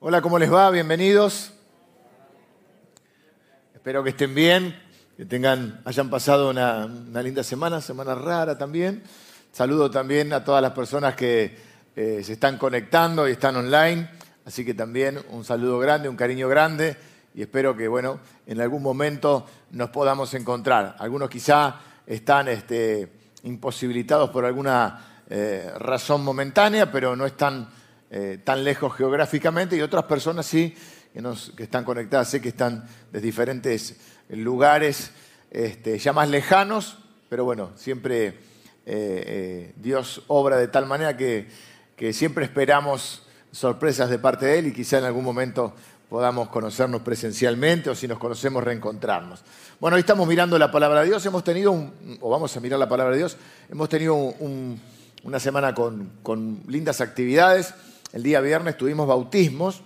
Hola, ¿cómo les va? Bienvenidos. Espero que estén bien, que tengan, hayan pasado una, linda semana, semana rara también. Saludo también a todas las personas que eh, se están conectando y están online. Así que también un saludo grande, un cariño grande y espero que, bueno, en algún momento nos podamos encontrar. Algunos quizá están este, imposibilitados por alguna eh, razón momentánea, pero no están eh, tan lejos geográficamente y otras personas sí que, están conectadas, sé que están de diferentes lugares este, ya más lejanos, pero bueno, siempre eh, Dios obra de tal manera que, que siempre esperamos sorpresas de parte de Él y quizá en algún momento podamos conocernos presencialmente o si nos conocemos reencontrarnos. Bueno, hoy estamos mirando la palabra de Dios, hemos tenido, o vamos a mirar la palabra de Dios, hemos tenido una semana con, lindas actividades. El día viernes tuvimos bautismos,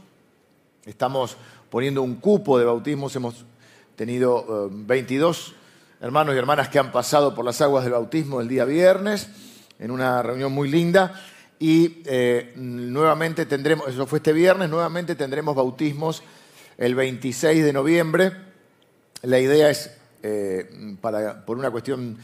estamos poniendo un cupo de bautismos, hemos tenido 22 eh, hermanos y hermanas que han pasado por las aguas del bautismo el día viernes, en una reunión muy linda. Y eh, nuevamente tendremos, eso fue este viernes, nuevamente tendremos bautismos el 26 de noviembre. La idea es, eh, por una cuestión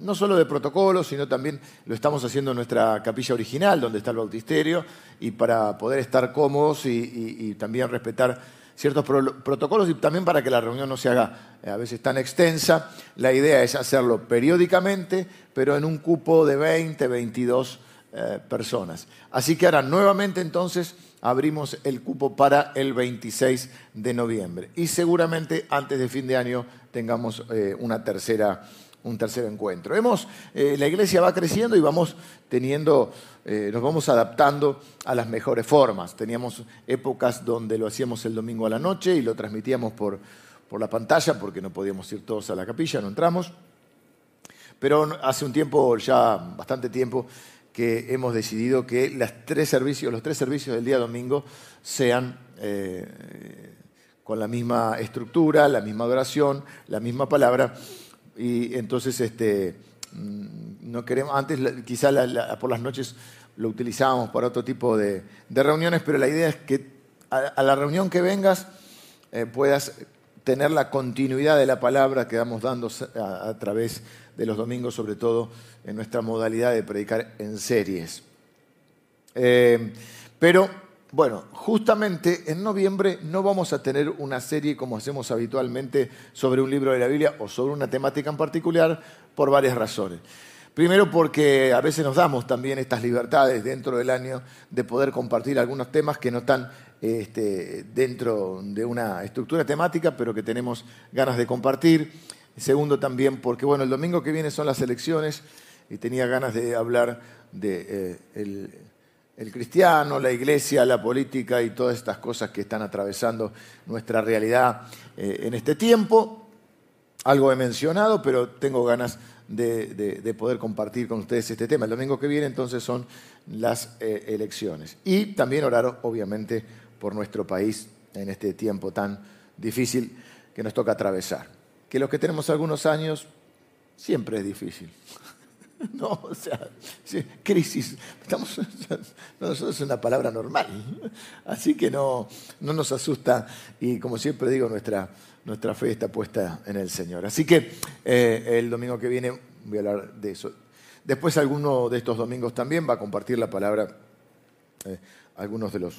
no solo de protocolo, sino también lo estamos haciendo en nuestra capilla original, donde está el bautisterio, y para poder estar cómodos y, también respetar ciertos protocolos y también para que la reunión no se haga eh, a veces tan extensa. La idea es hacerlo periódicamente, pero en un cupo de 20, 22 eh, personas. Así que ahora nuevamente entonces abrimos el cupo para el 26 de noviembre y seguramente antes de fin de año tengamos eh, una tercera, un tercer encuentro. Hemos, eh, la iglesia va creciendo y vamos teniendo, nos vamos adaptando a las mejores formas. Teníamos épocas donde lo hacíamos el domingo a la noche y lo transmitíamos por, por la pantalla porque no podíamos ir todos a la capilla, no entramos. Pero hace un tiempo, ya bastante tiempo, que hemos decidido que las tres servicios, los tres servicios del día domingo sean eh, con la misma estructura, la misma adoración, la misma palabra. Y entonces este, mm, no queremos, antes quizá por las noches lo utilizábamos para otro tipo de, reuniones, pero la idea es que a, la reunión que vengas eh, puedas tener la continuidad de la palabra que vamos dando a, través de los domingos, sobre todo en nuestra modalidad de predicar en series. Eh, pero, bueno, justamente en noviembre no vamos a tener una serie como hacemos habitualmente sobre un libro de la Biblia o sobre una temática en particular por varias razones. Primero porque a veces nos damos también estas libertades dentro del año de poder compartir algunos temas que no están este, dentro de una estructura temática, pero que tenemos ganas de compartir. Segundo también porque, bueno, el domingo que viene son las elecciones y tenía ganas de hablar de eh, el, cristiano, la iglesia, la política y todas estas cosas que están atravesando nuestra realidad eh, en este tiempo. Algo he mencionado, pero tengo ganas de, poder compartir con ustedes este tema. El domingo que viene entonces son las eh, elecciones. Y también orar, obviamente, por nuestro país en este tiempo tan difícil que nos toca atravesar. Que los que tenemos algunos años, siempre es difícil. No, o sea, crisis. Estamos, no, es una palabra normal. Así que no, no nos asusta y como siempre digo, nuestra, nuestra fe está puesta en el Señor. Así que eh, el domingo que viene voy a hablar de eso. Después alguno de estos domingos también va a compartir la palabra eh, algunos de los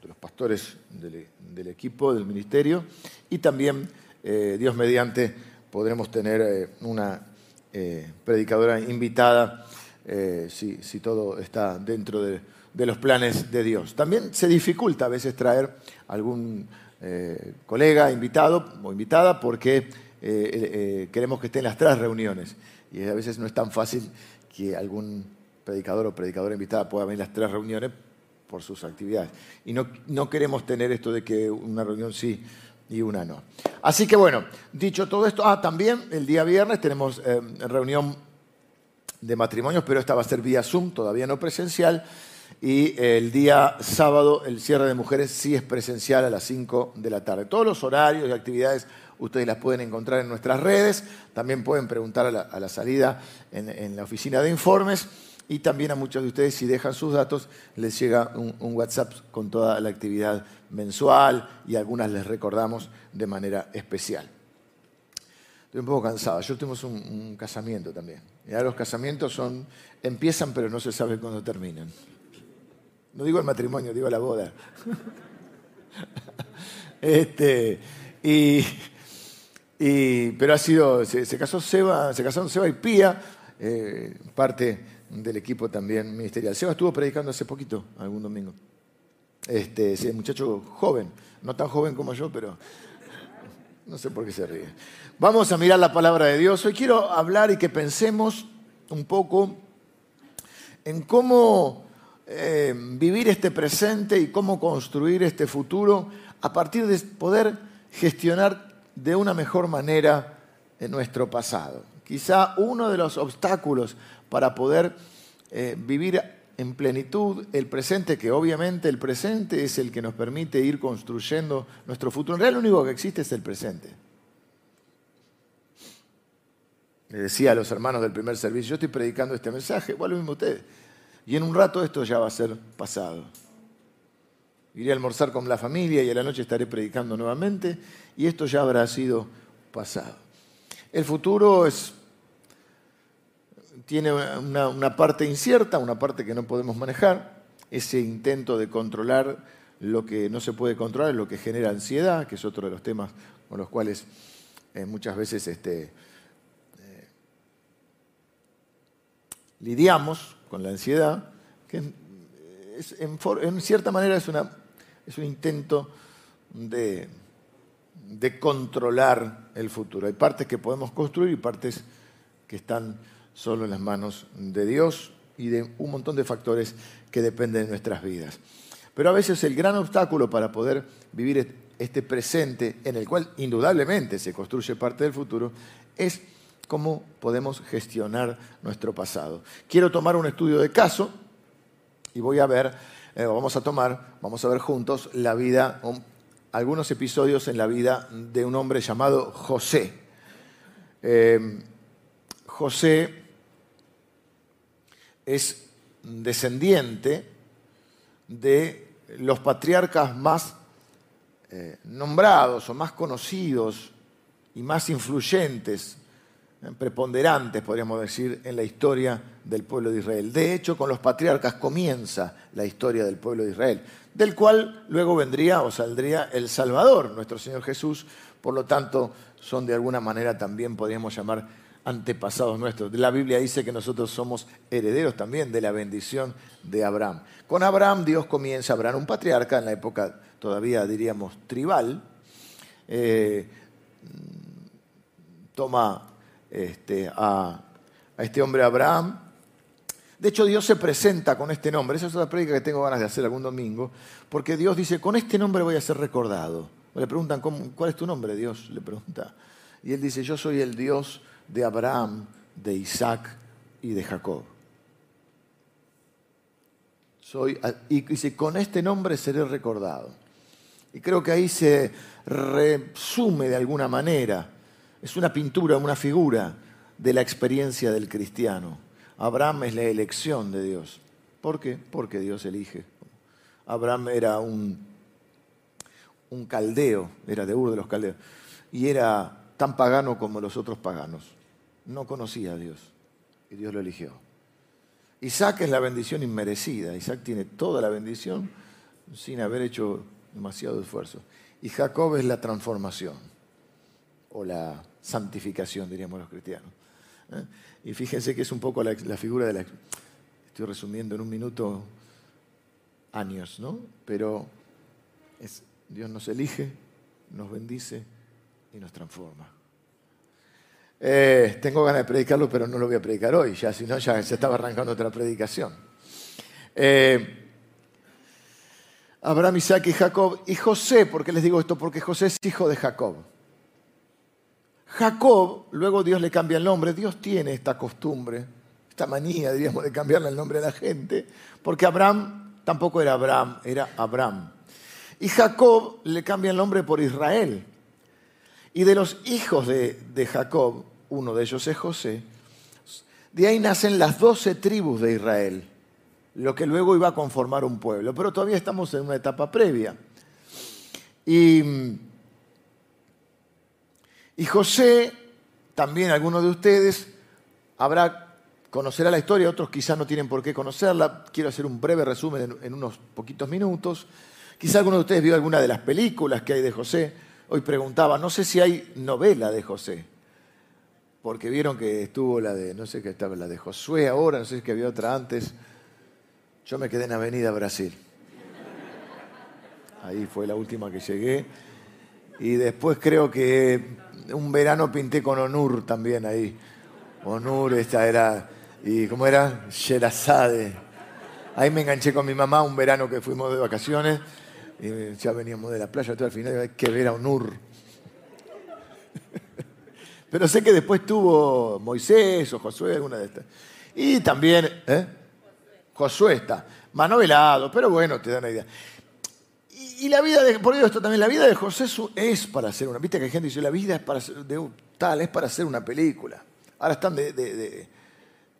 de los pastores del, equipo, del ministerio, y también, eh, Dios mediante, podremos tener eh, una eh, predicadora invitada si, todo está dentro de, los planes de Dios. También se dificulta a veces traer algún colega invitado o invitada porque queremos que esté en las tres reuniones y a veces no es tan fácil que algún predicador o predicadora invitada pueda venir las tres reuniones por sus actividades. Y no, no queremos tener esto de que una reunión sí y una no. Así que bueno, dicho todo esto, ah, también el día viernes tenemos eh, reunión de matrimonios, pero esta va a ser vía Zoom, todavía no presencial. Y el día sábado el cierre de mujeres sí es presencial a las 5 de la tarde. Todos los horarios y actividades ustedes las pueden encontrar en nuestras redes. También pueden preguntar a la, salida en, en la oficina de informes. Y también a muchos de ustedes, si dejan sus datos, les llega un, WhatsApp con toda la actividad mensual y algunas les recordamos de manera especial. Estoy un poco cansado. Yo tuvimos un, casamiento también. Ya los casamientos son, empiezan pero no se sabe cuándo terminan. No digo el matrimonio, digo la boda. este, y, pero ha sido, se, casó Seba, se casaron Seba y Pía, eh, parte del equipo también ministerial. Seba estuvo predicando hace poquito, algún domingo. Este, ese muchacho joven, no tan joven como yo, pero no sé por qué se ríe. Vamos a mirar la palabra de Dios. Hoy quiero hablar y que pensemos un poco en cómo eh, vivir este presente y cómo construir este futuro a partir de poder gestionar de una mejor manera nuestro pasado. Quizá uno de los obstáculos para poder eh, vivir en plenitud el presente, que obviamente el presente es el que nos permite ir construyendo nuestro futuro. En realidad lo único que existe es el presente. Le decía a los hermanos del primer servicio, yo estoy predicando este mensaje, igual lo mismo ustedes. Y en un rato esto ya va a ser pasado. Iré a almorzar con la familia y a la noche estaré predicando nuevamente y esto ya habrá sido pasado. El futuro es tiene una, parte incierta, una parte que no podemos manejar, ese intento de controlar lo que no se puede controlar, lo que genera ansiedad, que es otro de los temas con los cuales eh, muchas veces este, eh, lidiamos con la ansiedad, que en, cierta manera es, un intento de controlar el futuro. Hay partes que podemos construir y partes que están solo en las manos de Dios y de un montón de factores que dependen de nuestras vidas. Pero a veces el gran obstáculo para poder vivir este presente, en el cual indudablemente se construye parte del futuro, es cómo podemos gestionar nuestro pasado. Quiero tomar un estudio de caso y voy a ver, eh, vamos a tomar, vamos a ver juntos la vida, algunos episodios en la vida de un hombre llamado José. Eh, José es descendiente de los patriarcas más eh, nombrados o más conocidos y más influyentes, eh, preponderantes, podríamos decir, en la historia del pueblo de Israel. De hecho, con los patriarcas comienza la historia del pueblo de Israel, del cual luego vendría o saldría el Salvador, nuestro Señor Jesús. Por lo tanto, son de alguna manera también, podríamos llamar, antepasados nuestros. La Biblia dice que nosotros somos herederos también de la bendición de Abraham. Con Abraham Dios comienza, Abraham un patriarca en la época todavía diríamos tribal, eh, toma este, a, este hombre Abraham. De hecho Dios se presenta con este nombre, esa es otra prédica que tengo ganas de hacer algún domingo, porque Dios dice, con este nombre voy a ser recordado. Le preguntan, ¿cuál es tu nombre? Dios le pregunta. Y él dice, yo soy el Dios de Abraham, de Isaac y de Jacob. Soy, y dice, con este nombre seré recordado. Y creo que ahí se resume de alguna manera, es una pintura, una figura de la experiencia del cristiano. Abraham es la elección de Dios. ¿Por qué? Porque Dios elige. Abraham era un, un caldeo, era de Ur de los caldeos, y era tan pagano como los otros paganos no conocía a Dios y Dios lo eligió. Isaac es la bendición inmerecida. Isaac tiene toda la bendición sin haber hecho demasiado esfuerzo. Y Jacob es la transformación o la santificación, diríamos los cristianos. ¿eh? Y fíjense que es un poco la, figura de la... Estoy resumiendo en un minuto años, ¿no? Pero Dios nos elige, nos bendice y nos transforma. Eh, tengo ganas de predicarlo, pero no lo voy a predicar hoy, ya si no, ya se estaba arrancando otra predicación. Eh, Abraham, Isaac y Jacob. Y José, ¿por qué les digo esto? Porque José es hijo de Jacob. Jacob, luego Dios le cambia el nombre. Dios tiene esta costumbre, esta manía, diríamos, de cambiarle el nombre a la gente, porque Abraham tampoco era Abraham, era Abraham. Y Jacob le cambia el nombre por Israel. Y de los hijos de, de Jacob, uno de ellos es José, De ahí nacen las doce tribus de Israel, lo que luego iba a conformar un pueblo. Pero todavía estamos en una etapa previa. Y, José, también algunos de ustedes, habrá conocerá la historia, otros quizás no tienen por qué conocerla. Quiero hacer un breve resumen en, unos poquitos minutos. Quizá alguno de ustedes vio alguna de las películas que hay de José. Hoy preguntaba, no sé si hay novela de José, porque vieron que estuvo la de, no sé qué estaba, la de Josué ahora, no sé si había otra antes. Yo me quedé en Avenida Brasil. Ahí fue la última que llegué. Y después creo que un verano pinté con Onur también ahí. Onur, esta era y ¿cómo era? Sherazade. Ahí me enganché con mi mamá un verano que fuimos de vacaciones y ya veníamos de la playa, todo al final hay que ver a Onur. Pero sé que después tuvo Moisés o Josué, alguna de estas. Y también, ¿eh? Josué está, más novelado, pero bueno, te da una idea. Y, la vida de, por esto también, la vida de José es para hacer una, viste que hay gente que dice, la vida es para de, tal, es para hacer una película. Ahora están de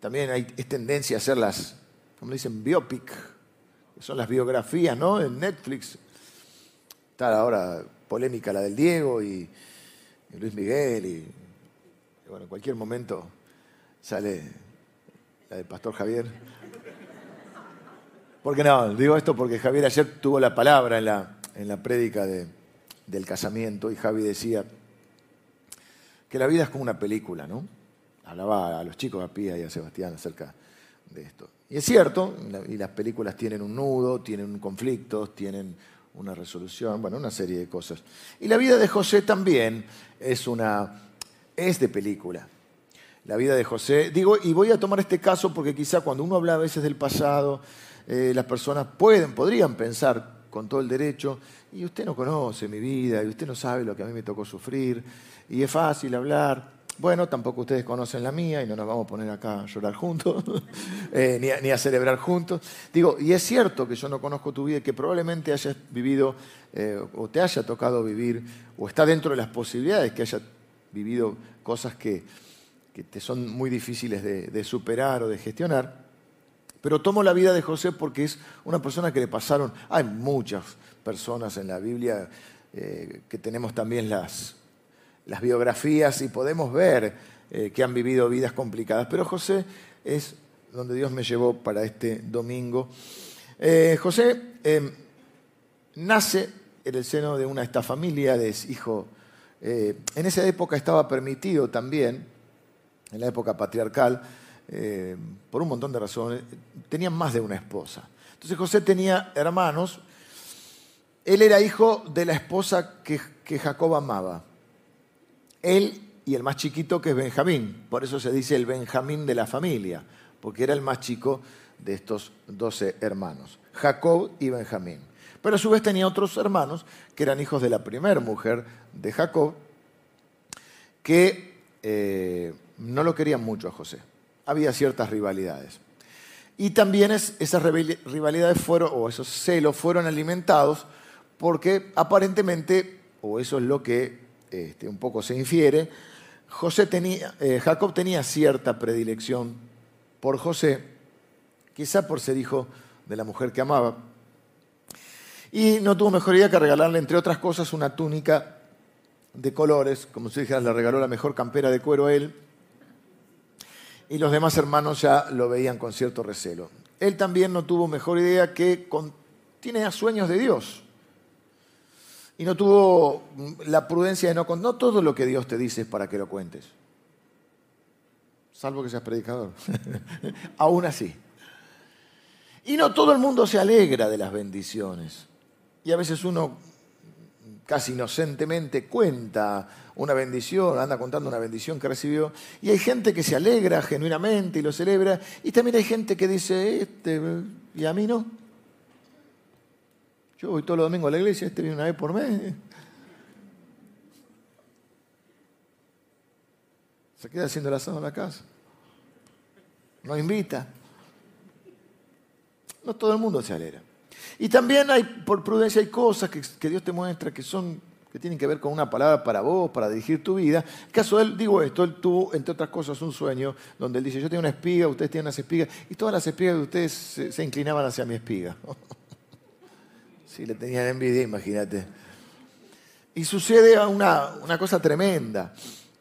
también hay, es tendencia a hacer las, como dicen, biopic, que son las biografías, ¿no? En Netflix. Está ahora polémica la del Diego y, Luis Miguel y, bueno, en cualquier momento sale la del Pastor Javier. Porque no, digo esto porque Javier ayer tuvo la palabra en la, en la prédica del casamiento y Javi decía que la vida es como una película, ¿no? hablaba a los chicos, a Pía y a Sebastián acerca de esto. Y es cierto, y las películas tienen un nudo, tienen conflictos, tienen una resolución, bueno, una serie de cosas. Y la vida de José también es una es de película. La vida de José, digo, y voy a tomar este caso porque quizá cuando uno habla a veces del pasado, eh, las personas pueden, podrían pensar con todo el derecho, y usted no conoce mi vida, y usted no sabe lo que a mí me tocó sufrir, y es fácil hablar. Bueno, tampoco ustedes conocen la mía y no nos vamos a poner acá a llorar juntos, eh, ni, a, celebrar juntos. Digo, y es cierto que yo no conozco tu vida y que probablemente hayas vivido eh, o te haya tocado vivir, o está dentro de las posibilidades que hayas vivido cosas que, te son muy difíciles de, superar o de gestionar. Pero tomo la vida de José porque es una persona que le pasaron, hay muchas personas en la Biblia eh, que tenemos también las, las biografías y podemos ver eh, que han vivido vidas complicadas. Pero José es donde Dios me llevó para este domingo. Eh, José em, nace en el seno de una esta familia, de hijo. Eh, en esa época estaba permitido también, en la época patriarcal, por un montón de razones, tenían más de una esposa. Entonces José tenía hermanos. Él era hijo de la esposa que Jacob amaba él y el más chiquito que es Benjamín. Por eso se dice el Benjamín de la familia, porque era el más chico de estos doce hermanos, Jacob y Benjamín. Pero a su vez tenía otros hermanos que eran hijos de la primera mujer de Jacob, que eh, no lo querían mucho a José. Había ciertas rivalidades. Y también esas rivalidades fueron, o esos celos fueron alimentados porque aparentemente, o eso es lo que este, un poco se infiere, José eh, Jacob tenía cierta predilección por José, quizá por ser hijo de la mujer que amaba, y no tuvo mejor idea que regalarle, entre otras cosas, una túnica de colores, como si dijera, le regaló la mejor campera de cuero a él, y los demás hermanos ya lo veían con cierto recelo. Él también no tuvo mejor idea que tiene sueños de Dios y no tuvo la prudencia de no contar. No todo lo que Dios te dice es para que lo cuentes. Salvo que seas predicador. Aún así. Y no todo el mundo se alegra de las bendiciones. Y a veces uno casi inocentemente cuenta una bendición, anda contando una bendición que recibió. Y hay gente que se alegra genuinamente y lo celebra. Y también hay gente que dice, este, ¿y a mí no? Yo voy todos los domingos a la iglesia, este viene una vez por mes. Se queda haciendo el asado en la casa. No invita. No todo el mundo se alegra. Y también hay, por prudencia, hay cosas que, Dios te muestra que son que tienen que ver con una palabra para vos, para dirigir tu vida. En caso de él, digo esto, él tuvo, entre otras cosas, un sueño donde él dice, yo tengo una espiga, ustedes tienen unas espigas, y todas las espigas de ustedes se, inclinaban hacia mi espiga. si le tenían envidia, imagínate. Y sucede una, una cosa tremenda.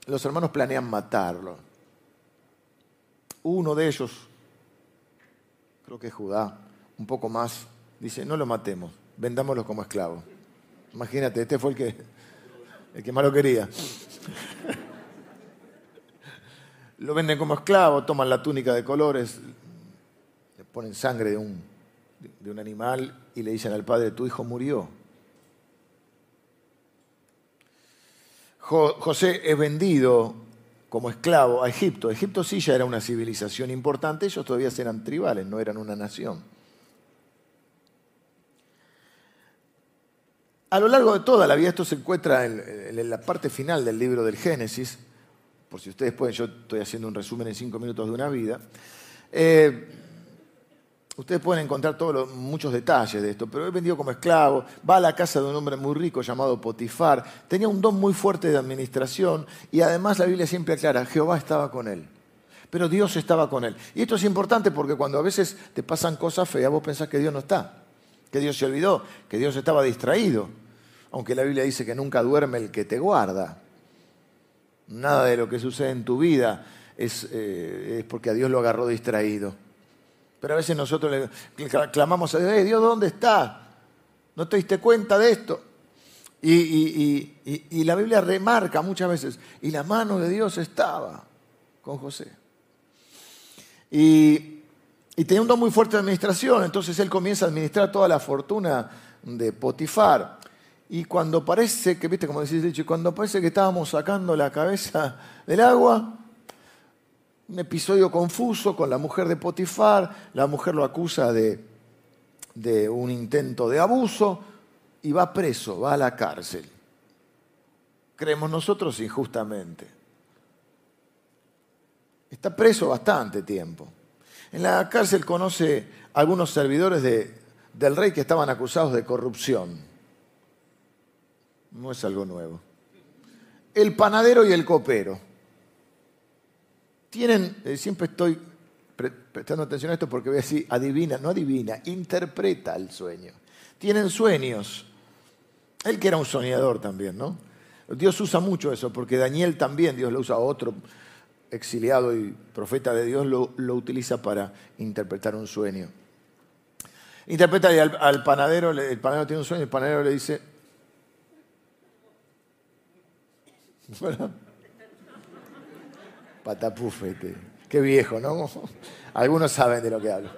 Los hermanos planean matarlo. Uno de ellos, creo que es Judá, un poco más, dice, no lo matemos, vendámoslo como esclavo. Imagínate, este fue el que, el que más lo quería. Lo venden como esclavo, toman la túnica de colores, le ponen sangre de un, de un animal y le dicen al padre, tu hijo murió. José es vendido como esclavo a Egipto. Egipto sí ya era una civilización importante, ellos todavía eran tribales, no eran una nación. A lo largo de toda la vida, esto se encuentra en, la parte final del libro del Génesis, por si ustedes pueden, yo estoy haciendo un resumen en cinco minutos de una vida. Eh, ustedes pueden encontrar todos muchos detalles de esto, pero he vendido como esclavo, va a la casa de un hombre muy rico llamado Potifar, tenía un don muy fuerte de administración y además la Biblia siempre aclara, Jehová estaba con él. Pero Dios estaba con él. Y esto es importante porque cuando a veces te pasan cosas feas, vos pensás que Dios no está que Dios se olvidó, que Dios estaba distraído, aunque la Biblia dice que nunca duerme el que te guarda. Nada de lo que sucede en tu vida es, eh, porque a Dios lo agarró distraído. Pero a veces nosotros le clamamos a Dios, Dios, ¿dónde está? ¿No te diste cuenta de esto? Y, y, la Biblia remarca muchas veces, y la mano de Dios estaba con José. Y y tenía un don muy fuerte de administración, entonces él comienza a administrar toda la fortuna de Potifar. Y cuando parece que, viste, como decís, dicho, cuando parece que estábamos sacando la cabeza del agua, un episodio confuso con la mujer de Potifar, la mujer lo acusa de, de un intento de abuso y va preso, va a la cárcel. Creemos nosotros injustamente. Está preso bastante tiempo. En la cárcel conoce a algunos servidores del rey que estaban acusados de corrupción. No es algo nuevo. El panadero y el copero. Tienen, eh, siempre estoy prestando atención a esto porque voy a decir, adivina, no adivina, interpreta el sueño. Tienen sueños. Él que era un soñador también, ¿no? Dios usa mucho eso, porque Daniel también, Dios lo usa a otro exiliado y profeta de Dios, lo, utiliza para interpretar un sueño. Interpreta al, panadero, el panadero tiene un sueño, el panadero le dice, patapufete, qué viejo, ¿no? Algunos saben de lo que hablo.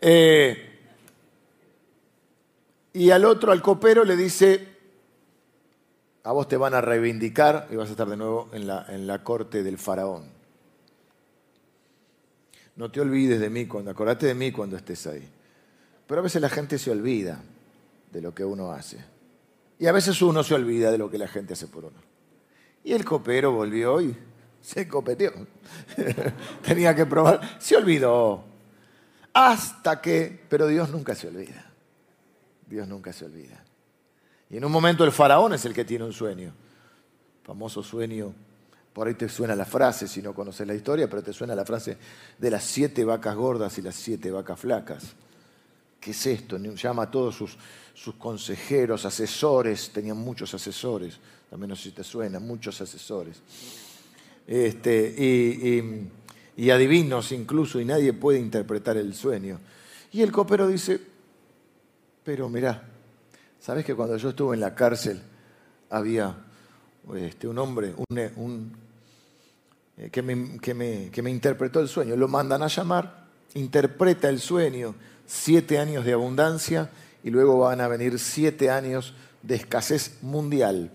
Eh, y al otro, al copero, le dice, a vos te van a reivindicar y vas a estar de nuevo en la, en la corte del faraón. No te olvides de mí cuando, acordate de mí cuando estés ahí. Pero a veces la gente se olvida de lo que uno hace. Y a veces uno se olvida de lo que la gente hace por uno. Y el copero volvió y se copeteó. Tenía que probar. Se olvidó. Hasta que, pero Dios nunca se olvida. Dios nunca se olvida. Y en un momento el faraón es el que tiene un sueño. Famoso sueño. Por ahí te suena la frase, si no conoces la historia, pero te suena la frase de las siete vacas gordas y las siete vacas flacas. ¿Qué es esto? Llama a todos sus, consejeros, asesores, tenían muchos asesores, también no sé si te suena, muchos asesores. Este, y, adivinos incluso, y nadie puede interpretar el sueño. Y el copero dice, pero mirá, ¿Sabes que cuando yo estuve en la cárcel había este, un hombre eh, que, me, que, me, interpretó el sueño? Lo mandan a llamar, interpreta el sueño, siete años de abundancia y luego van a venir siete años de escasez mundial.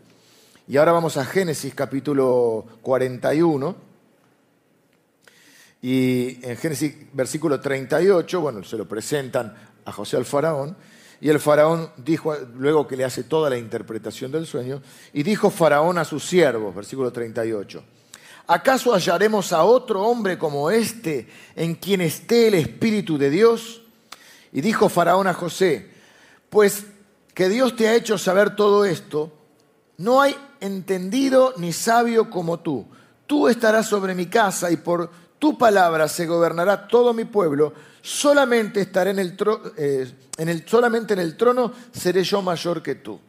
Y ahora vamos a Génesis capítulo 41. Y en Génesis versículo 38, bueno, se lo presentan a José al faraón. Y el faraón dijo, luego que le hace toda la interpretación del sueño, y dijo faraón a sus siervos, versículo 38, ¿acaso hallaremos a otro hombre como este en quien esté el Espíritu de Dios? Y dijo faraón a José, pues que Dios te ha hecho saber todo esto, no hay entendido ni sabio como tú. Tú estarás sobre mi casa y por tu palabra se gobernará todo mi pueblo. Solamente estaré en el, eh, solamente en el trono seré yo mayor que tú.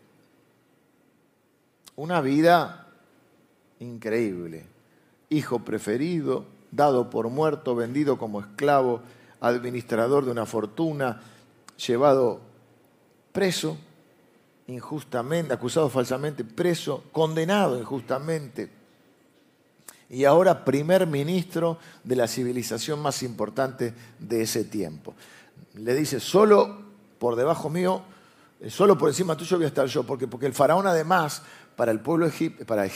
Una vida increíble. Hijo preferido, dado por muerto, vendido como esclavo, administrador de una fortuna, llevado preso injustamente, acusado falsamente, preso, condenado injustamente. Y ahora primer ministro de la civilización más importante de ese tiempo. Le dice, solo por debajo mío, eh, solo por encima tuyo voy a estar yo, porque, porque el faraón además para el pueblo para,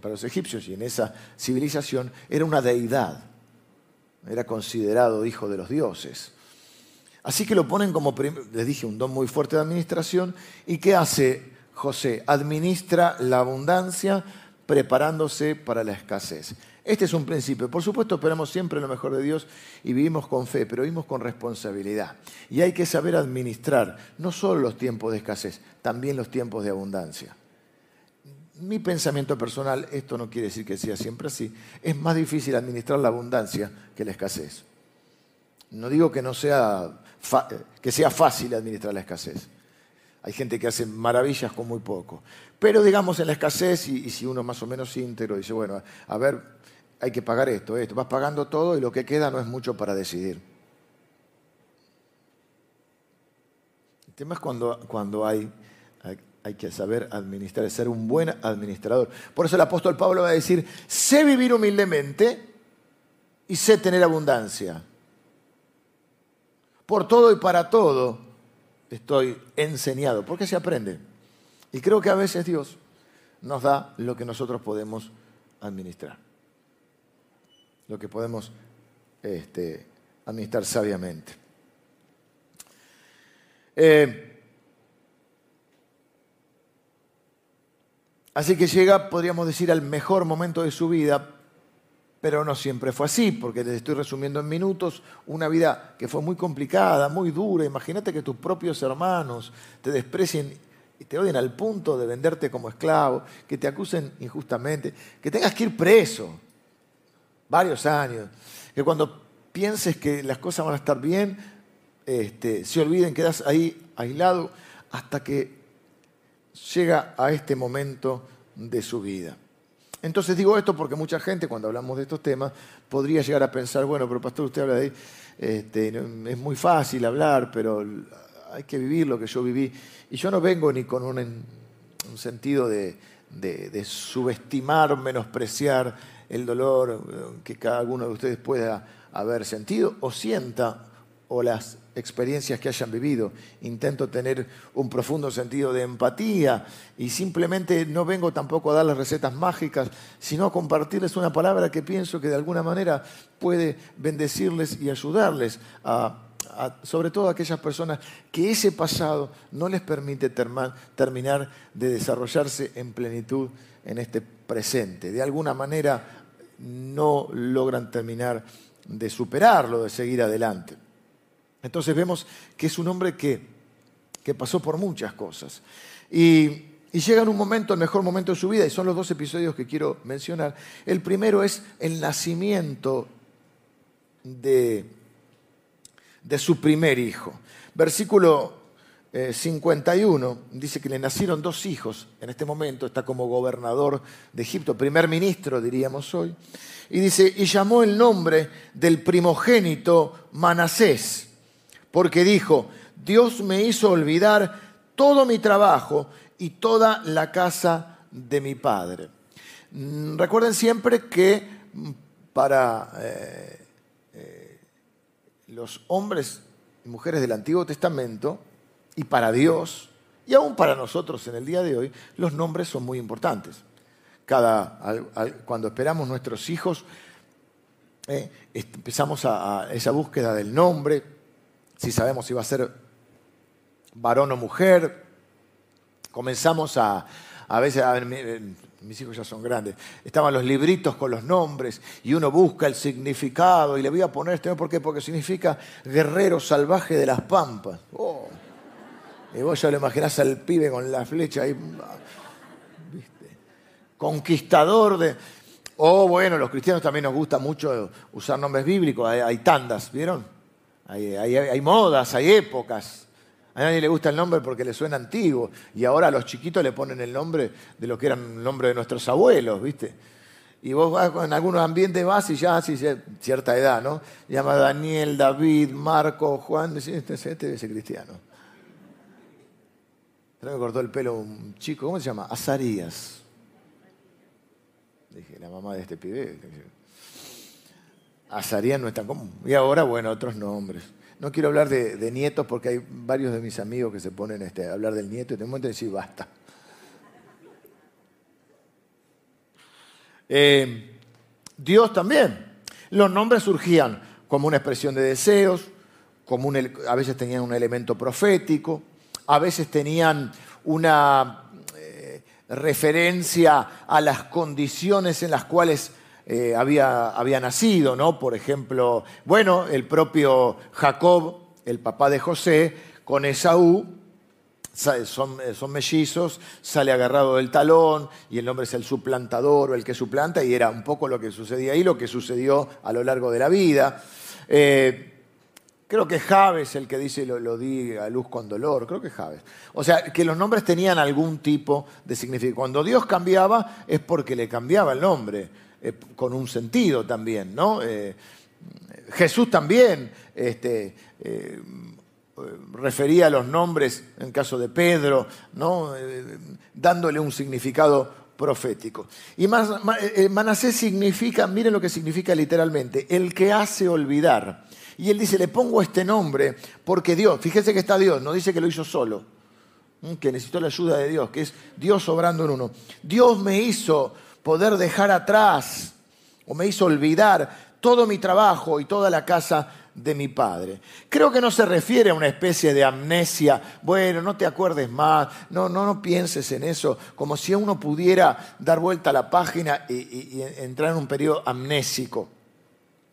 para los egipcios y en esa civilización era una deidad, era considerado hijo de los dioses. Así que lo ponen como, les dije, un don muy fuerte de administración. ¿Y qué hace José? Administra la abundancia preparándose para la escasez. Este es un principio. Por supuesto, esperamos siempre lo mejor de Dios y vivimos con fe, pero vivimos con responsabilidad. Y hay que saber administrar no solo los tiempos de escasez, también los tiempos de abundancia. Mi pensamiento personal, esto no quiere decir que sea siempre así, es más difícil administrar la abundancia que la escasez. No digo que no sea que sea fácil administrar la escasez. Hay gente que hace maravillas con muy poco. Pero digamos en la escasez, y, si uno más o menos íntegro dice, bueno, a ver, hay que pagar esto, esto, vas pagando todo y lo que queda no es mucho para decidir. El tema es cuando, cuando hay, hay, que saber administrar, ser un buen administrador. Por eso el apóstol Pablo va a decir, sé vivir humildemente y sé tener abundancia. Por todo y para todo estoy enseñado, porque se aprende. Y creo que a veces Dios nos da lo que nosotros podemos administrar, lo que podemos este, administrar sabiamente. Eh, así que llega, podríamos decir, al mejor momento de su vida, pero no siempre fue así, porque les estoy resumiendo en minutos una vida que fue muy complicada, muy dura. Imagínate que tus propios hermanos te desprecien y te odien al punto de venderte como esclavo, que te acusen injustamente, que tengas que ir preso varios años, que cuando pienses que las cosas van a estar bien, este, se olviden, quedas ahí aislado hasta que llega a este momento de su vida. Entonces digo esto porque mucha gente cuando hablamos de estos temas podría llegar a pensar, bueno, pero pastor, usted habla de este, es muy fácil hablar, pero hay que vivir lo que yo viví. Y yo no vengo ni con un, sentido de, subestimar, menospreciar el dolor que cada uno de ustedes pueda haber sentido o sienta o las experiencias que hayan vivido. Intento tener un profundo sentido de empatía y simplemente no vengo tampoco a darles recetas mágicas, sino a compartirles una palabra que pienso que de alguna manera puede bendecirles y ayudarles sobre todo a aquellas personas que ese pasado no les permite terminar de desarrollarse en plenitud en este presente. De alguna manera no logran terminar de superarlo, de seguir adelante. Entonces vemos que es un hombre que, pasó por muchas cosas. Y, llega en un momento, el mejor momento de su vida, y son los dos episodios que quiero mencionar. El primero es el nacimiento de, de su primer hijo. Versículo 51 eh, dice que le nacieron dos hijos en este momento, está como gobernador de Egipto, primer ministro diríamos hoy, y dice, y llamó el nombre del primogénito Manasés porque dijo, Dios me hizo olvidar todo mi trabajo y toda la casa de mi padre. Mm, recuerden siempre que mm, para eh, eh, los hombres y mujeres del Antiguo Testamento y para Dios, y aún para nosotros en el día de hoy, los nombres son muy importantes. Cada, cuando esperamos nuestros hijos, eh, empezamos a esa búsqueda del nombre, si sabemos si va a ser varón o mujer. Comenzamos a, a veces, a ver, eh, mis hijos ya son grandes, estaban los libritos con los nombres y uno busca el significado y le voy a poner este, ¿por qué? Porque significa guerrero salvaje de las pampas. Oh. Y vos ya lo imaginás al pibe con la flecha ahí, conquistador de... O bueno, los cristianos también nos gusta mucho usar nombres bíblicos, hay, tandas, ¿vieron? Hay, modas, hay épocas. A nadie le gusta el nombre porque le suena antiguo. Y ahora a los chiquitos le ponen el nombre de lo que eran el nombre de nuestros abuelos, ¿viste? Y vos vas en algunos ambientes vas y ya así cierta edad, ¿no? Llama Daniel, David, Marco, Juan, este, este debe ser cristiano. me cortó el pelo un chico, ¿cómo se llama? Azarías. Dije, la mamá de este pibe. Azarías no es tan común. Y ahora, bueno, otros nombres. No quiero hablar de, nietos porque hay varios de mis amigos que se ponen este, a hablar del nieto y te momento decir basta. Eh, Dios también. Los nombres surgían como una expresión de deseos, como a veces tenían un elemento profético, a veces tenían una referencia a las condiciones en las cuales eh, había, había, nacido, ¿no? Por ejemplo, bueno, el propio Jacob, el papá de José, con Esaú, son, eh, son, mellizos, sale agarrado del talón y el nombre es el suplantador o el que suplanta y era un poco lo que sucedía ahí, lo que sucedió a lo largo de la vida. Eh, Creo que Javes el que dice lo, lo di a luz con dolor, creo que Javes. O sea, que los nombres tenían algún tipo de significado. Cuando Dios cambiaba es porque le cambiaba el nombre, eh, con un sentido también, ¿no? Eh, Jesús también este, eh, refería los nombres, en caso de Pedro, ¿no? dándole un significado profético. Y Manasés significa, miren lo que significa literalmente, el que hace olvidar. Y él dice, le pongo este nombre porque Dios, fíjese que está Dios, no dice que lo hizo solo, que necesitó la ayuda de Dios, que es Dios obrando en uno. Dios me hizo poder dejar atrás o me hizo olvidar todo mi trabajo y toda la casa de mi padre. Creo que no se refiere a una especie de amnesia, bueno, no te acuerdes más, no, no, no pienses en eso, como si uno pudiera dar vuelta a la página y, entrar en un periodo amnésico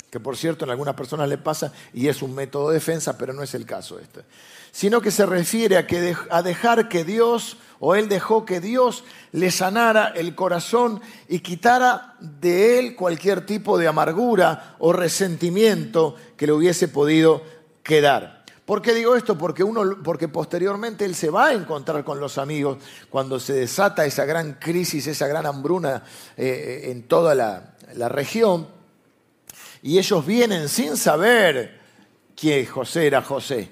que por cierto en algunas personas le pasa y es un método de defensa, pero no es el caso este. Sino que se refiere a, que a dejar que Dios, o Él dejó que Dios le sanara el corazón y quitara de Él cualquier tipo de amargura o resentimiento que le hubiese podido quedar. ¿Por qué digo esto? Porque, uno, porque posteriormente él se va a encontrar con los amigos cuando se desata esa gran crisis, esa gran hambruna eh, en toda la, la región y ellos vienen sin saber que José era José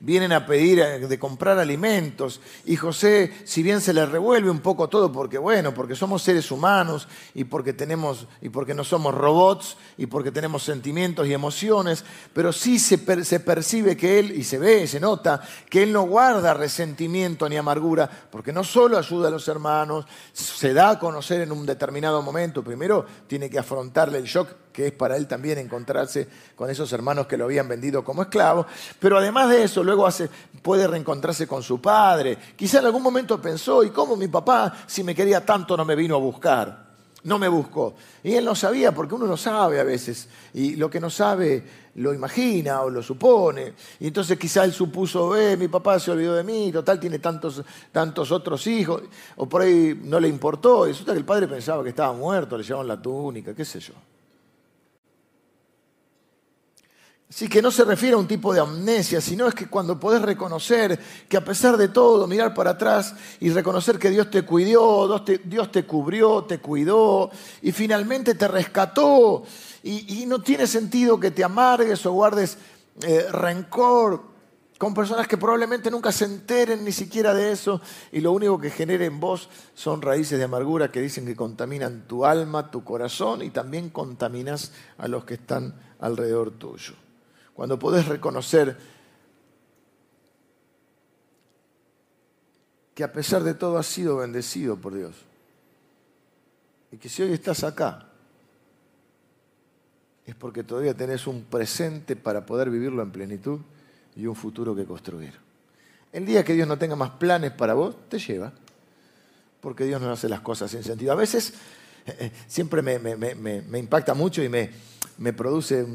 vienen a pedir de comprar alimentos. Y José, si bien se le revuelve un poco todo, porque bueno, porque somos seres humanos y porque tenemos y porque no somos robots y porque tenemos sentimientos y emociones, pero sí se, se percibe que él y se ve, se nota que él no guarda resentimiento ni amargura, porque no solo ayuda a los hermanos, se da a conocer en un determinado momento, primero tiene que afrontarle el shock que es para él también encontrarse con esos hermanos que lo habían vendido como esclavo, pero además de eso, luego hace, puede reencontrarse con su padre. Quizá en algún momento pensó, ¿y cómo mi papá, si me quería tanto, no me vino a buscar? No me buscó. Y él no sabía, porque uno no sabe a veces. Y lo que no sabe lo imagina o lo supone. Y entonces quizá él supuso, eh, mi papá se olvidó de mí, total tiene tantos, tantos otros hijos. O por ahí no le importó. Y resulta que el padre pensaba que estaba muerto, le llevaban la túnica, qué sé yo. Así que no se refiere a un tipo de amnesia, sino es que cuando podés reconocer que a pesar de todo, mirar para atrás y reconocer que Dios te cuidó, Dios te, cubrió, te cuidó y finalmente te rescató. Y, no tiene sentido que te amargues o guardes eh, rencor con personas que probablemente nunca se enteren ni siquiera de eso y lo único que genera en vos son raíces de amargura que dicen que contaminan tu alma, tu corazón y también contaminas a los que están alrededor tuyo cuando podés reconocer que a pesar de todo has sido bendecido por Dios. Y que si hoy estás acá, es porque todavía tenés un presente para poder vivirlo en plenitud y un futuro que construir. El día que Dios no tenga más planes para vos, te lleva. Porque Dios no hace las cosas sin sentido. A veces eh, eh, siempre me, impacta mucho y me, produce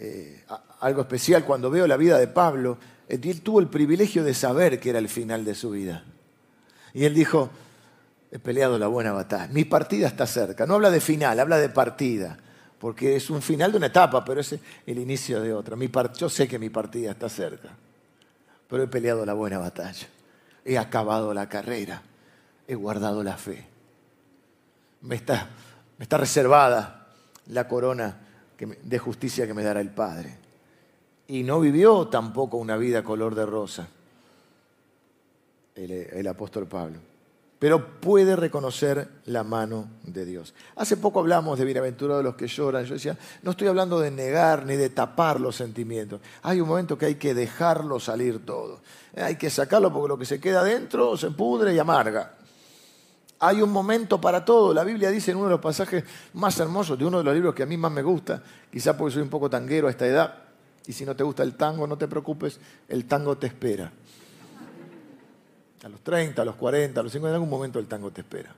eh, algo especial cuando veo la vida de Pablo, él tuvo el privilegio de saber que era el final de su vida. Y él dijo, he peleado la buena batalla, mi partida está cerca. No habla de final, habla de partida, porque es un final de una etapa, pero es el inicio de otra. yo sé que mi partida está cerca, pero he peleado la buena batalla, he acabado la carrera, he guardado la fe. Me está, me está reservada la corona de justicia que me dará el Padre. Y no vivió tampoco una vida color de rosa el, apóstol Pablo. Pero puede reconocer la mano de Dios. Hace poco hablamos de bienaventurados los que lloran. Yo decía, no estoy hablando de negar ni de tapar los sentimientos. Hay un momento que hay que dejarlo salir todo. Hay que sacarlo porque lo que se queda dentro se pudre y amarga. Hay un momento para todo. La Biblia dice en uno de los pasajes más hermosos de uno de los libros que a mí más me gusta, quizá porque soy un poco tanguero a esta edad, y si no te gusta el tango, no te preocupes, el tango te espera. A los 30, a los 40, a los 50, en algún momento el tango te espera.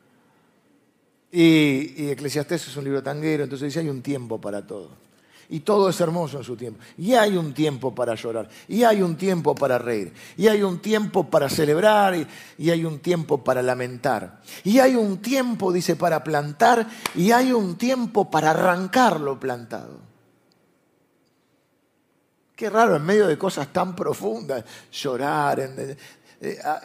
Y, y Eclesiastés es un libro tanguero, entonces dice, hay un tiempo para todo y todo es hermoso en su tiempo. Y hay un tiempo para llorar, y hay un tiempo para reír, y hay un tiempo para celebrar, y, hay un tiempo para lamentar. Y hay un tiempo, dice, para plantar, y hay un tiempo para arrancar lo plantado. Qué raro, en medio de cosas tan profundas, llorar, ah,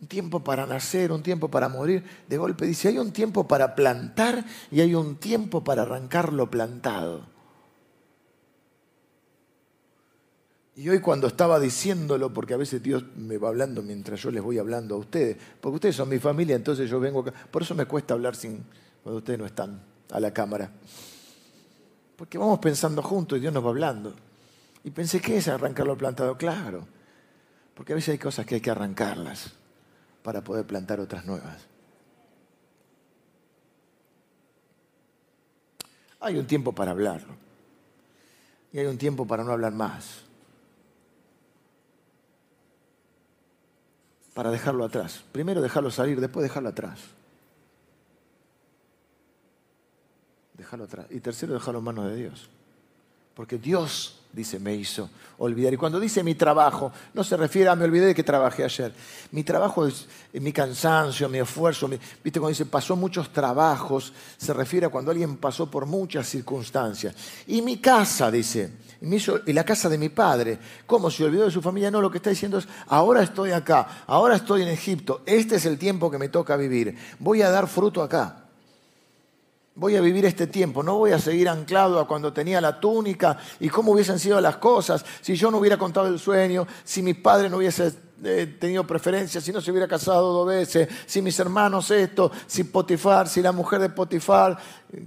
un tiempo para nacer, un tiempo para morir. De golpe dice, hay un tiempo para plantar y hay un tiempo para arrancar lo plantado. Y hoy cuando estaba diciéndolo, porque a veces Dios me va hablando mientras yo les voy hablando a ustedes, porque ustedes son mi familia, entonces yo vengo acá. Por eso me cuesta hablar sin, cuando ustedes no están a la cámara. Porque vamos pensando juntos y Dios nos va hablando. Y pensé, ¿qué es arrancarlo plantado? Claro, porque a veces hay cosas que hay que arrancarlas para poder plantar otras nuevas. Hay un tiempo para hablarlo y hay un tiempo para no hablar más. Para dejarlo atrás. Primero dejarlo salir, después dejarlo atrás. Dejarlo atrás. Y tercero, dejarlo en manos de Dios. Porque Dios, dice, me hizo olvidar. Y cuando dice mi trabajo, no se refiere a me olvidé de que trabajé ayer. Mi trabajo es mi cansancio, mi esfuerzo. Viste, cuando dice pasó muchos trabajos, se refiere a cuando alguien pasó por muchas circunstancias. Y mi casa, dice, y la casa de mi padre. ¿Cómo se olvidó de su familia? No, lo que está diciendo es, ahora estoy acá, ahora estoy en Egipto, este es el tiempo que me toca vivir. Voy a dar fruto acá voy a vivir este tiempo, no voy a seguir anclado a cuando tenía la túnica y cómo hubiesen sido las cosas si yo no hubiera contado el sueño, si mi padre no hubiese eh, tenido preferencia, si no se hubiera casado dos veces, si mis hermanos esto, si Potifar, si la mujer de Potifar,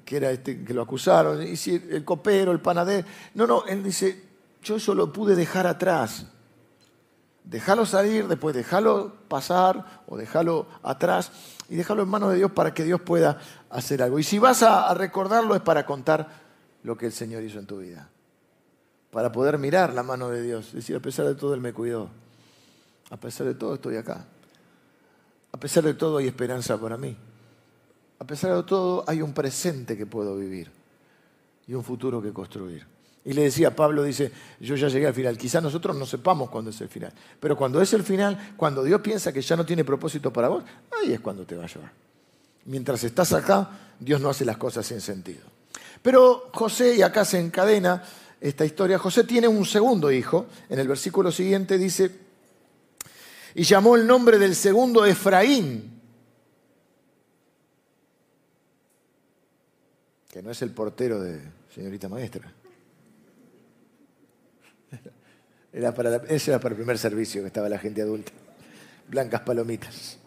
que era este que lo acusaron, y si el copero, el panadero. No, no, él dice, yo eso lo pude dejar atrás. Déjalo salir, después déjalo pasar o déjalo atrás y déjalo en manos de Dios para que Dios pueda hacer algo. Y si vas a, recordarlo es para contar lo que el Señor hizo en tu vida. Para poder mirar la mano de Dios. Decir, a pesar de todo, Él me cuidó. A pesar de todo, estoy acá. A pesar de todo, hay esperanza para mí. A pesar de todo, hay un presente que puedo vivir y un futuro que construir. Y le decía, Pablo dice, yo ya llegué al final. Quizás nosotros no sepamos cuándo es el final. Pero cuando es el final, cuando Dios piensa que ya no tiene propósito para vos, ahí es cuando te va a llevar. Mientras estás acá, Dios no hace las cosas sin sentido. Pero José, y acá se encadena esta historia, José tiene un segundo hijo. En el versículo siguiente dice, y llamó el nombre del segundo Efraín, que no es el portero de señorita maestra. Era para ese era para el primer servicio que estaba la gente adulta. Blancas palomitas.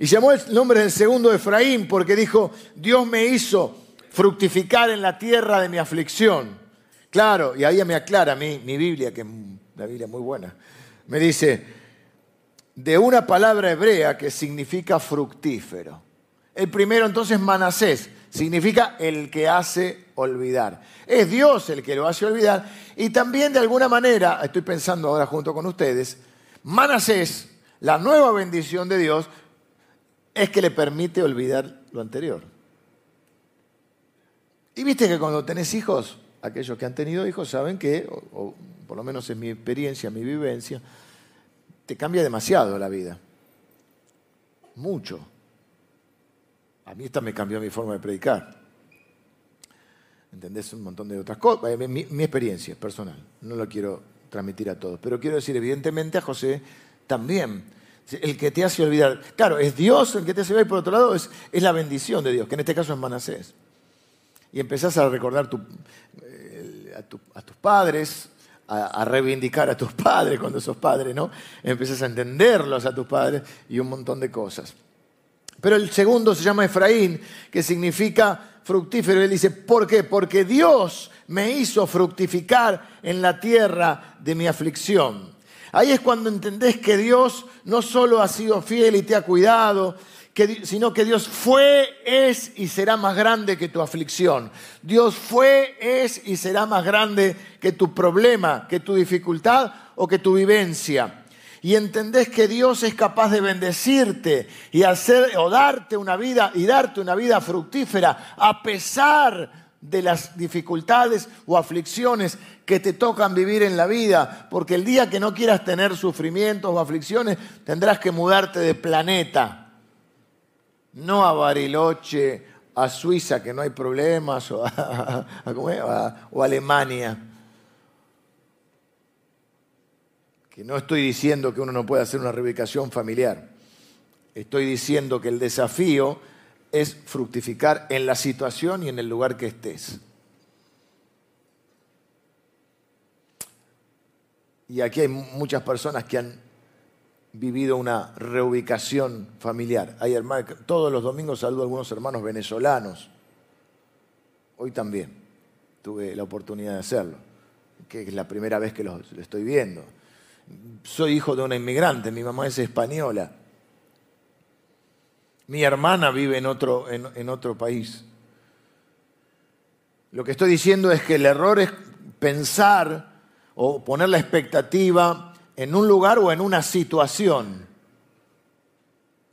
Y llamó el nombre del segundo Efraín porque dijo, Dios me hizo fructificar en la tierra de mi aflicción. Claro, y ahí me aclara mi, mi Biblia, que es una Biblia muy buena. Me dice, de una palabra hebrea que significa fructífero. El primero entonces Manasés, significa el que hace olvidar. Es Dios el que lo hace olvidar y también de alguna manera, estoy pensando ahora junto con ustedes, Manasés, la nueva bendición de Dios, es que le permite olvidar lo anterior. Y viste que cuando tenés hijos, aquellos que han tenido hijos saben que, o, por lo menos es mi experiencia, mi vivencia, te cambia demasiado la vida. Mucho. A mí esta me cambió mi forma de predicar. ¿Entendés? Un montón de otras cosas. Eh, mi, experiencia personal. No lo quiero transmitir a todos. Pero quiero decir, evidentemente a José también. El que te hace olvidar. Claro, es Dios el que te hace olvidar y por otro lado es, la bendición de Dios, que en este caso es Manasés. Y empezás a recordar eh, a, tus padres, a, reivindicar a tus padres cuando sos padre, ¿no? Empezás a entenderlos a tus padres y un montón de cosas. Pero el segundo se llama Efraín, que significa fructífero. Él dice, ¿por qué? Porque Dios me hizo fructificar en la tierra de mi aflicción. Ahí es cuando entendés que Dios no solo ha sido fiel y te ha cuidado, sino que Dios fue, es y será más grande que tu aflicción. Dios fue, es y será más grande que tu problema, que tu dificultad o que tu vivencia. Y entendés que Dios es capaz de bendecirte y hacer o darte una vida y darte una vida fructífera a pesar de las dificultades o aflicciones que te tocan vivir en la vida, porque el día que no quieras tener sufrimientos o aflicciones, tendrás que mudarte de planeta, no a Bariloche, a Suiza, que no hay problemas, o a, o Alemania. Que no estoy diciendo que uno no pueda hacer una reubicación familiar, estoy diciendo que el desafío es fructificar en la situación y en el lugar que estés. Y aquí hay muchas personas que han vivido una reubicación familiar. Hay todos los domingos saludo a algunos hermanos venezolanos. Hoy también tuve la oportunidad de hacerlo, que es la primera vez que los estoy viendo. Soy hijo de una inmigrante, mi mamá es española mi hermana vive en otro, en, otro país. Lo que estoy diciendo es que el error es pensar o poner la expectativa en un lugar o en una situación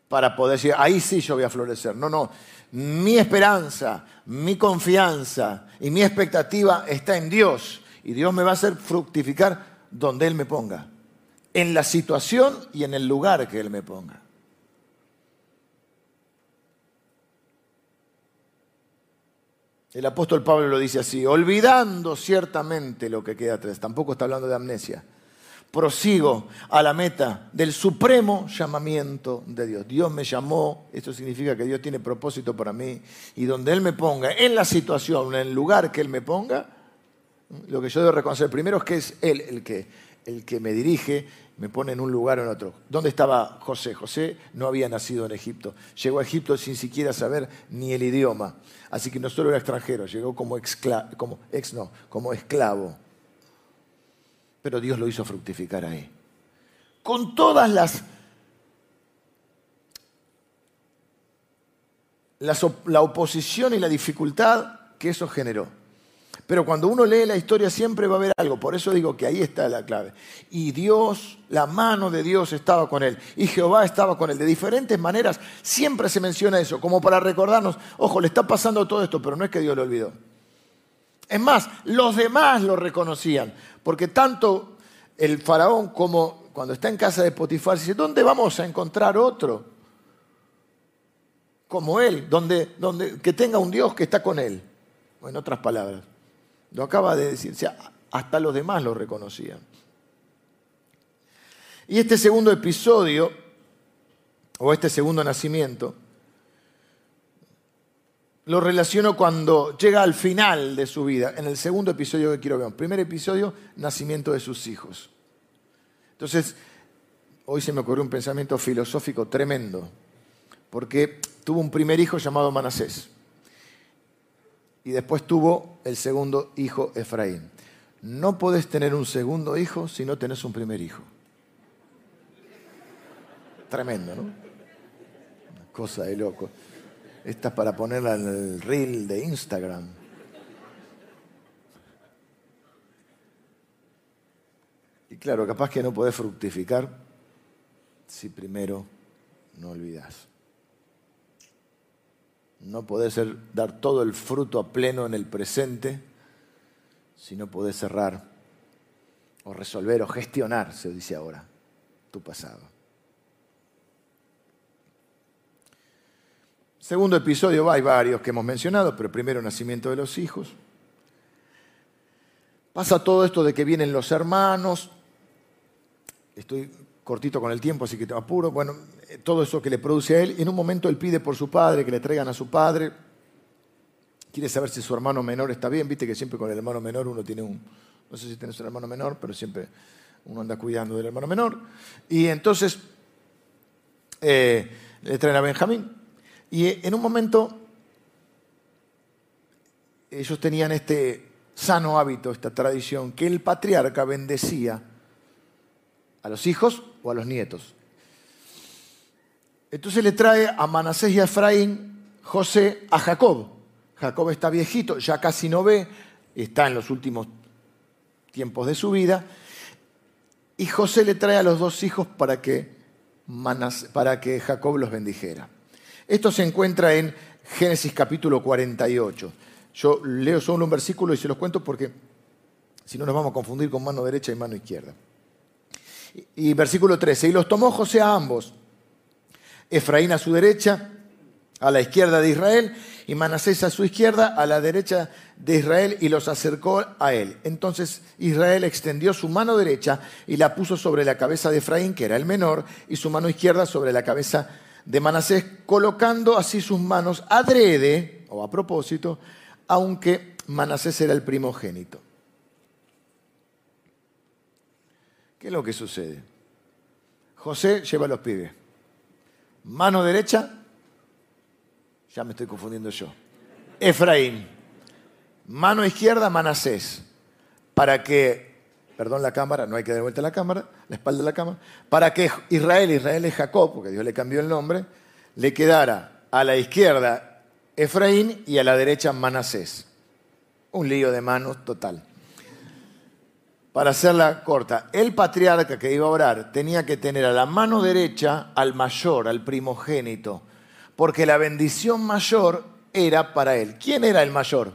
para poder decir, ahí sí yo voy a florecer. No, no. Mi esperanza, mi confianza y mi expectativa está en Dios. Y Dios me va a hacer fructificar donde Él me ponga. En la situación y en el lugar que Él me ponga. El apóstol Pablo lo dice así, olvidando ciertamente lo que queda atrás, tampoco está hablando de amnesia, prosigo a la meta del supremo llamamiento de Dios. Dios me llamó, esto significa que Dios tiene propósito para mí, y donde Él me ponga, en la situación, en el lugar que Él me ponga, lo que yo debo reconocer primero es que es Él el que, el que me dirige me pone en un lugar o en otro. ¿Dónde estaba José? José no había nacido en Egipto. Llegó a Egipto sin siquiera saber ni el idioma. Así que no solo era extranjero, llegó como, como ex no, como esclavo. Pero Dios lo hizo fructificar ahí. Con todas las la oposición y la dificultad que eso generó. Pero cuando uno lee la historia siempre va a haber algo. Por eso digo que ahí está la clave. Y Dios, la mano de Dios estaba con él. Y Jehová estaba con él. De diferentes maneras siempre se menciona eso. Como para recordarnos, ojo, le está pasando todo esto, pero no es que Dios lo olvidó. Es más, los demás lo reconocían. Porque tanto el faraón como cuando está en casa de Potifar, dice, ¿dónde vamos a encontrar otro? Como él, donde, donde, que tenga un Dios que está con él. O en otras palabras. Lo acaba de decir, hasta los demás lo reconocían. Y este segundo episodio, o este segundo nacimiento, lo relaciono cuando llega al final de su vida, en el segundo episodio que quiero ver. Primer episodio, nacimiento de sus hijos. Entonces, hoy se me ocurrió un pensamiento filosófico tremendo, porque tuvo un primer hijo llamado Manasés y después tuvo el segundo hijo Efraín. No podés tener un segundo hijo si no tenés un primer hijo. Tremendo, ¿no? Una cosa de loco. Esta es para ponerla en el reel de Instagram. Y claro, capaz que no podés fructificar si primero no olvidás. No podés ser, dar todo el fruto a pleno en el presente si no podés cerrar o resolver o gestionar, se dice ahora, tu pasado. Segundo episodio, hay varios que hemos mencionado, pero primero nacimiento de los hijos. Pasa todo esto de que vienen los hermanos. Estoy cortito con el tiempo, así que te apuro. Bueno, eh, todo eso que le produce a él. En un momento él pide por su padre, que le traigan a su padre. Quiere saber si su hermano menor está bien. Viste que siempre con el hermano menor uno tiene un... No sé si tienes un hermano menor, pero siempre uno anda cuidando del hermano menor. Y entonces eh, le traen a Benjamín. Y en un momento ellos tenían este sano hábito, esta tradición, que el patriarca bendecía a los hijos o a los nietos. Entonces le trae a Manasés y a Efraín José a Jacob. Jacob está viejito, ya casi no ve, está en los últimos tiempos de su vida. Y José le trae a los dos hijos para que, para que Jacob los bendijera. Esto se encuentra en Génesis capítulo 48. Yo leo solo un versículo y se los cuento porque si no nos vamos a confundir con mano derecha y mano izquierda. Y, versículo 13, y los tomó José a ambos, Efraín a su derecha, a la izquierda de Israel, y Manasés a su izquierda, a la derecha de Israel, y los acercó a él. Entonces Israel extendió su mano derecha y la puso sobre la cabeza de Efraín, que era el menor, y su mano izquierda sobre la cabeza de Manasés, colocando así sus manos adrede, o a propósito, aunque Manasés era el primogénito. ¿Qué es lo que sucede? José lleva a los pibes. Mano derecha, ya me estoy confundiendo yo. Efraín. Mano izquierda, Manasés. Para que, perdón la cámara, no hay que dar vuelta la cámara, la espalda de la cámara, para que Israel, Israel es Jacob, porque Dios le cambió el nombre, le quedara a la izquierda Efraín y a la derecha Manasés. Un lío de manos total. Para hacerla corta, el patriarca que iba a orar tenía que tener a la mano derecha al mayor, al primogénito, porque la bendición mayor era para él. ¿Quién era el mayor?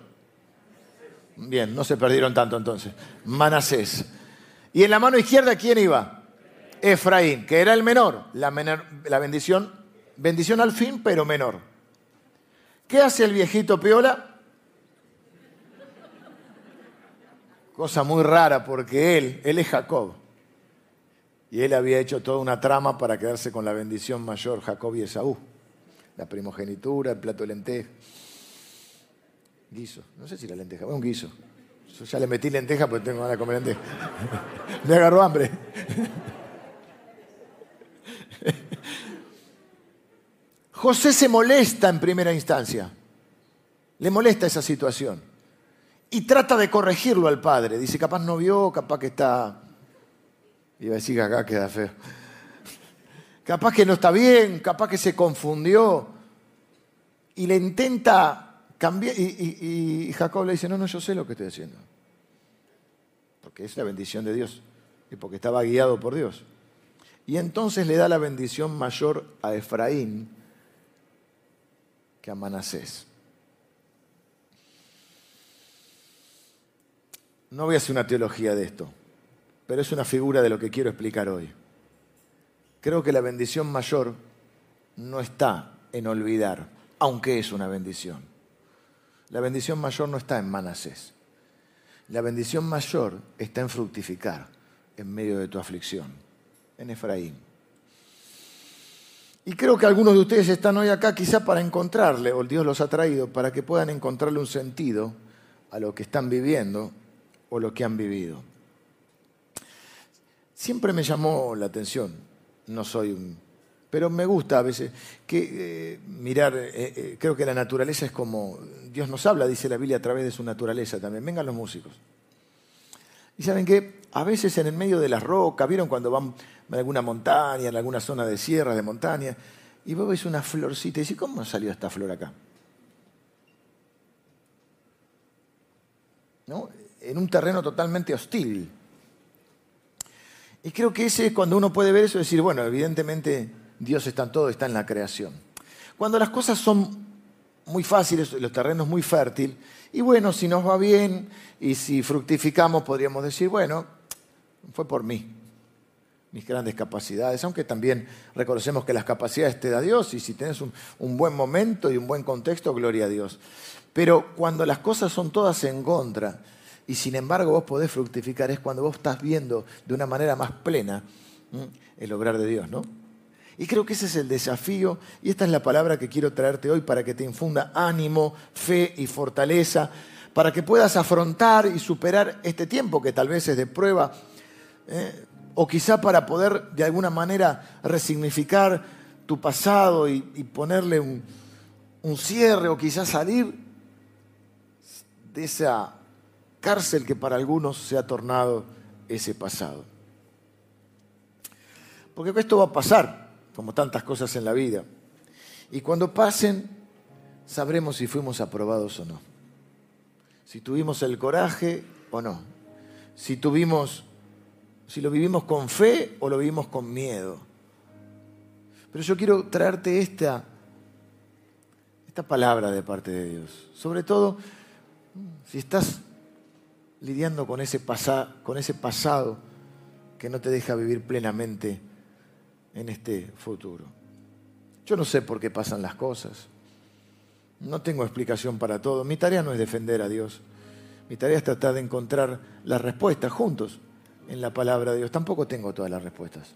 Bien, no se perdieron tanto entonces. Manasés. ¿Y en la mano izquierda quién iba? Efraín, que era el menor. La, la bendición, bendición al fin, pero menor. ¿Qué hace el viejito Piola? Cosa muy rara porque él, él es Jacob. Y él había hecho toda una trama para quedarse con la bendición mayor, Jacob y Esaú. La primogenitura, el plato de lenteja. Guiso. No sé si la lenteja, un guiso. Yo ya le metí lenteja porque tengo ganas de comer lenteja. Me agarró hambre. José se molesta en primera instancia. Le molesta esa situación. Y trata de corregirlo al padre. Dice, capaz no vio, capaz que está... Iba a decir que acá queda feo. Capaz que no está bien, capaz que se confundió. Y le intenta cambiar. Y, y Jacob le dice, no, no, yo sé lo que estoy haciendo. Porque es la bendición de Dios. Y porque estaba guiado por Dios. Y entonces le da la bendición mayor a Efraín que a Manasés. No voy a hacer una teología de esto, pero es una figura de lo que quiero explicar hoy. Creo que la bendición mayor no está en olvidar, aunque es una bendición. La bendición mayor no está en Manasés. La bendición mayor está en fructificar en medio de tu aflicción, en Efraín. Y creo que algunos de ustedes están hoy acá quizá para encontrarle, o Dios los ha traído, para que puedan encontrarle un sentido a lo que están viviendo o lo que han vivido. Siempre me llamó la atención, no soy un... Pero me gusta a veces que eh, mirar, eh, eh, creo que la naturaleza es como, Dios nos habla, dice la Biblia, a través de su naturaleza también. Vengan los músicos. Y saben que a veces en el medio de las rocas, ¿vieron cuando van en alguna montaña, en alguna zona de sierra, de montaña, y vos ves una florcita y dices, ¿cómo salió esta flor acá? ¿No? En un terreno totalmente hostil. Y creo que ese es cuando uno puede ver eso y decir, bueno, evidentemente Dios está en todo, está en la creación. Cuando las cosas son muy fáciles, los terrenos muy fértiles, y bueno, si nos va bien y si fructificamos, podríamos decir, bueno, fue por mí, mis grandes capacidades, aunque también reconocemos que las capacidades te da Dios y si tienes un, un buen momento y un buen contexto, gloria a Dios. Pero cuando las cosas son todas en contra y sin embargo vos podés fructificar, es cuando vos estás viendo de una manera más plena el obrar de Dios, ¿no? Y creo que ese es el desafío y esta es la palabra que quiero traerte hoy para que te infunda ánimo, fe y fortaleza, para que puedas afrontar y superar este tiempo que tal vez es de prueba, ¿eh? o quizá para poder de alguna manera resignificar tu pasado y, ponerle un, un cierre o quizá salir de esa cárcel que para algunos se ha tornado ese pasado. Porque esto va a pasar, como tantas cosas en la vida. Y cuando pasen, sabremos si fuimos aprobados o no. Si tuvimos el coraje o no. Si tuvimos, si lo vivimos con fe o lo vivimos con miedo. Pero yo quiero traerte esta, esta palabra de parte de Dios. Sobre todo, si estás lidiando con ese, con ese pasado que no te deja vivir plenamente en este futuro. Yo no sé por qué pasan las cosas. No tengo explicación para todo. Mi tarea no es defender a Dios. Mi tarea es tratar de encontrar las respuestas juntos en la palabra de Dios. Tampoco tengo todas las respuestas.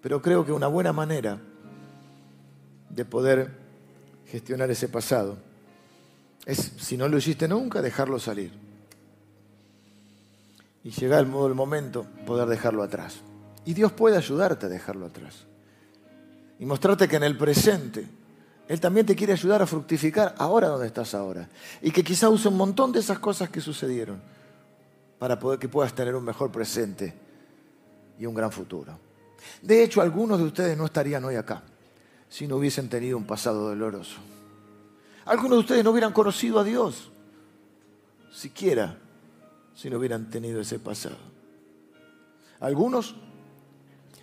Pero creo que una buena manera de poder gestionar ese pasado es, si no lo hiciste nunca, dejarlo salir. Y llega el momento, poder dejarlo atrás. Y Dios puede ayudarte a dejarlo atrás. Y mostrarte que en el presente Él también te quiere ayudar a fructificar ahora donde estás ahora. Y que quizá use un montón de esas cosas que sucedieron para poder que puedas tener un mejor presente y un gran futuro. De hecho, algunos de ustedes no estarían hoy acá si no hubiesen tenido un pasado doloroso. Algunos de ustedes no hubieran conocido a Dios, siquiera si no hubieran tenido ese pasado. Algunos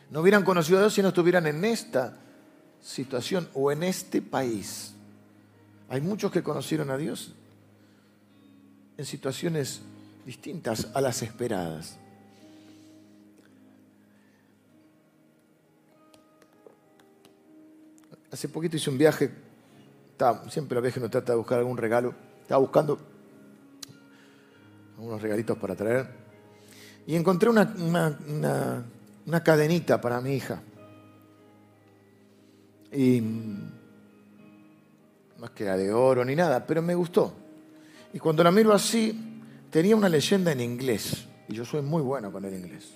no hubieran conocido a Dios si no estuvieran en esta situación o en este país. Hay muchos que conocieron a Dios en situaciones distintas a las esperadas. Hace poquito hice un viaje, siempre la viaje uno trata de buscar algún regalo, estaba buscando unos regalitos para traer y encontré una, una una cadenita para mi hija. Y no es que era de oro ni nada, pero me gustó. Y cuando la miro así, tenía una leyenda en inglés. Y yo soy muy bueno con el inglés.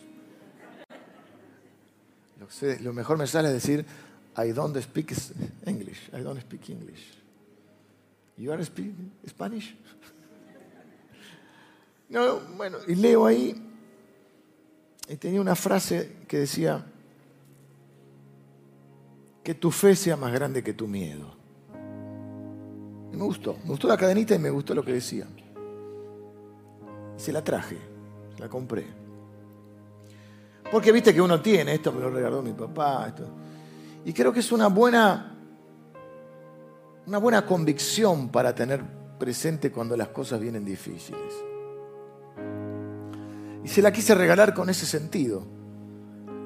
Lo, mejor me sale decir, I don't speak English. I don't speak English. You are speaking Spanish? No, bueno, y leo ahí y tenía una frase que decía, que tu fe sea más grande que tu miedo. me gustó, me gustó la cadenita y me gustó lo que decía. Se la traje, la compré. Porque viste que uno tiene, esto me lo regaló mi papá, esto. Y creo que es una buena, una buena convicción para tener presente cuando las cosas vienen difíciles. Y se la quise regalar con ese sentido,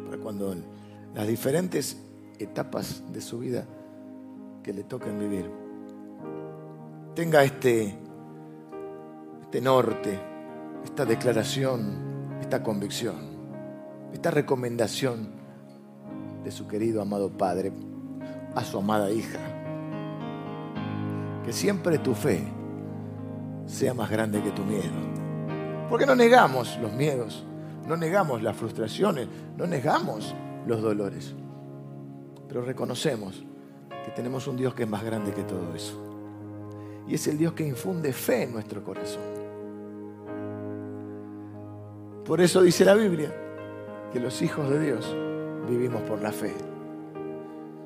para cuando las diferentes etapas de su vida que le toquen vivir, tenga este, este norte, esta declaración, esta convicción, esta recomendación de su querido amado Padre a su amada hija. Que siempre tu fe sea más grande que tu miedo porque no negamos los miedos, no negamos las frustraciones, no negamos los dolores. Pero reconocemos que tenemos un Dios que es más grande que todo eso. Y es el Dios que infunde fe en nuestro corazón. Por eso dice la Biblia que los hijos de Dios vivimos por la fe.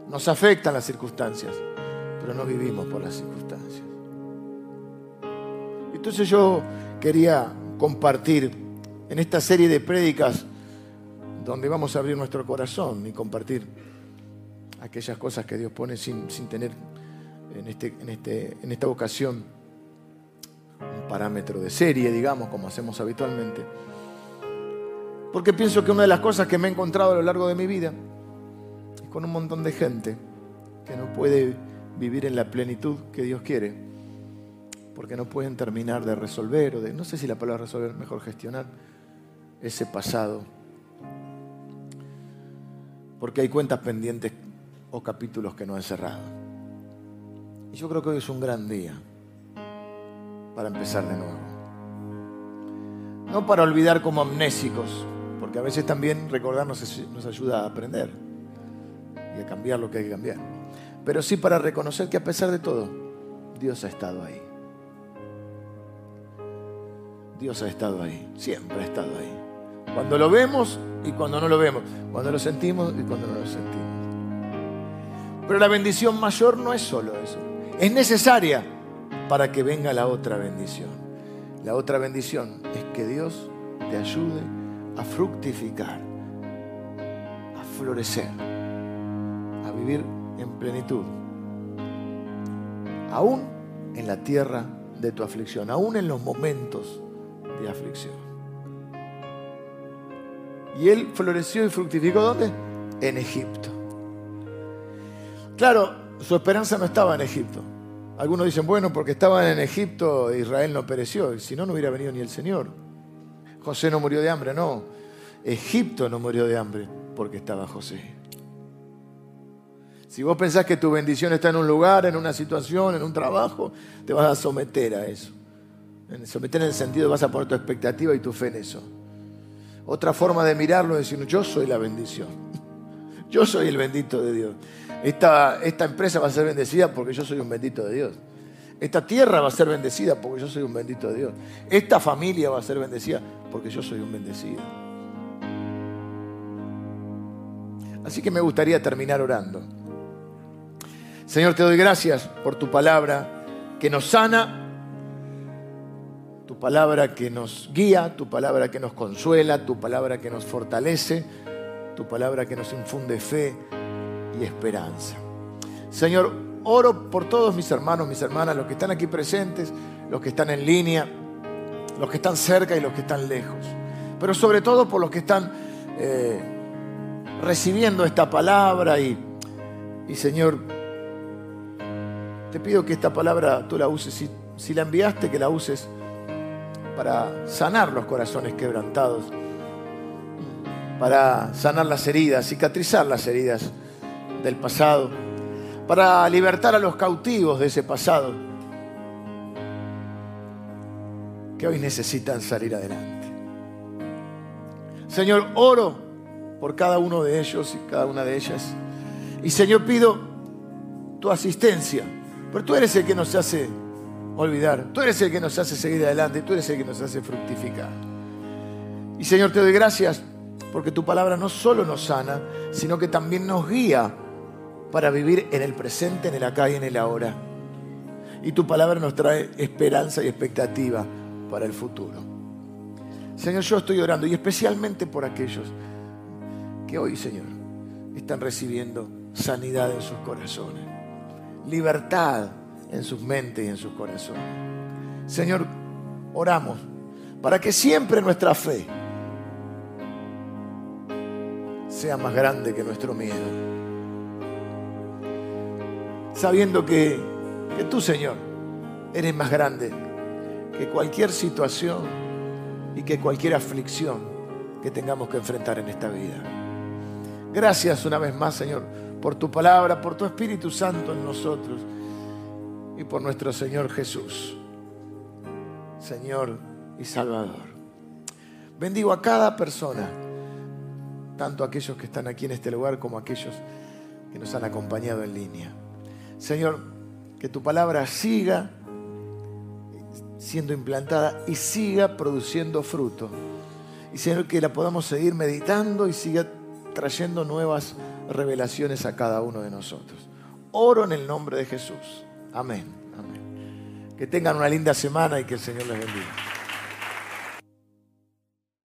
Nos afectan las circunstancias, pero no vivimos por las circunstancias. Entonces yo quería compartir en esta serie de prédicas donde vamos a abrir nuestro corazón y compartir aquellas cosas que Dios pone sin, tener en, este, en, este, en esta ocasión un parámetro de serie, digamos, como hacemos habitualmente. Porque pienso que una de las cosas que me he encontrado a lo largo de mi vida es con un montón de gente que no puede vivir en la plenitud que Dios quiere, porque no pueden terminar de resolver, o de, no sé si la palabra resolver, mejor gestionar ese pasado, porque hay cuentas pendientes o capítulos que no han cerrado. Y yo creo que hoy es un gran día para empezar de nuevo. No para olvidar como amnésicos, porque a veces también recordarnos nos ayuda a aprender y a cambiar lo que hay que cambiar. Pero sí para reconocer que a pesar de todo, Dios ha estado ahí. Dios ha estado ahí, siempre ha estado ahí. Cuando lo vemos y cuando no lo vemos, cuando lo sentimos y cuando no lo sentimos. Pero la bendición mayor no es solo eso, es necesaria para que venga la otra bendición. La otra bendición es que Dios te ayude a fructificar, a florecer, a vivir en plenitud. Aún en la tierra de tu aflicción, aún en los momentos de aflicción. Y él floreció y fructificó ¿dónde? En Egipto. Claro, su esperanza no estaba en Egipto. Algunos dicen, bueno, porque estaban en Egipto Israel no pereció, si no, no hubiera venido ni el Señor. José no murió de hambre, no. Egipto no murió de hambre porque estaba José. Si vos pensás que tu bendición está en un lugar, en una situación, en un trabajo, te vas a someter a eso. Someter en el sentido vas a poner tu expectativa y tu fe en eso. Otra forma de mirarlo es decir, yo soy la bendición. Yo soy el bendito de Dios. Esta, esta empresa va a ser bendecida porque yo soy un bendito de Dios. Esta tierra va a ser bendecida porque yo soy un bendito de Dios. Esta familia va a ser bendecida porque yo soy un bendecido. Así que me gustaría terminar orando. Señor, te doy gracias por tu palabra que nos sana, tu palabra que nos guía, tu palabra que nos consuela, tu palabra que nos fortalece, tu palabra que nos infunde fe y esperanza. Señor, oro por todos mis hermanos, mis hermanas, los que están aquí presentes, los que están en línea, los que están cerca y los que están lejos. Pero sobre todo por los que están eh, recibiendo esta palabra y, y Señor, te pido que esta palabra tú la uses, si, si la enviaste, que la uses para sanar los corazones quebrantados, para sanar las heridas, cicatrizar las heridas del pasado, para libertar a los cautivos de ese pasado que hoy necesitan salir adelante. Señor, oro por cada uno de ellos y cada una de ellas. Y Señor, pido tu asistencia pero tú eres el que nos hace olvidar, tú eres el que nos hace seguir adelante, tú eres el que nos hace fructificar. Y Señor, te doy gracias porque tu palabra no solo nos sana, sino que también nos guía para vivir en el presente, en el acá y en el ahora. Y tu palabra nos trae esperanza y expectativa para el futuro. Señor, yo estoy orando y especialmente por aquellos que hoy, Señor, están recibiendo sanidad en sus corazones libertad en sus mentes y en sus corazones. Señor, oramos para que siempre nuestra fe sea más grande que nuestro miedo. Sabiendo que, que tú, Señor, eres más grande que cualquier situación y que cualquier aflicción que tengamos que enfrentar en esta vida. Gracias una vez más, Señor, por tu palabra, por tu Espíritu Santo en nosotros y por nuestro Señor Jesús, Señor y Salvador. Bendigo a cada persona, tanto aquellos que están aquí en este lugar como aquellos que nos han acompañado en línea. Señor, que tu palabra siga siendo implantada y siga produciendo fruto. Y Señor, que la podamos seguir meditando y siga trayendo nuevas revelaciones a cada uno de nosotros. Oro en el nombre de Jesús. Amén. Amén. Que tengan una linda semana y que el Señor les bendiga.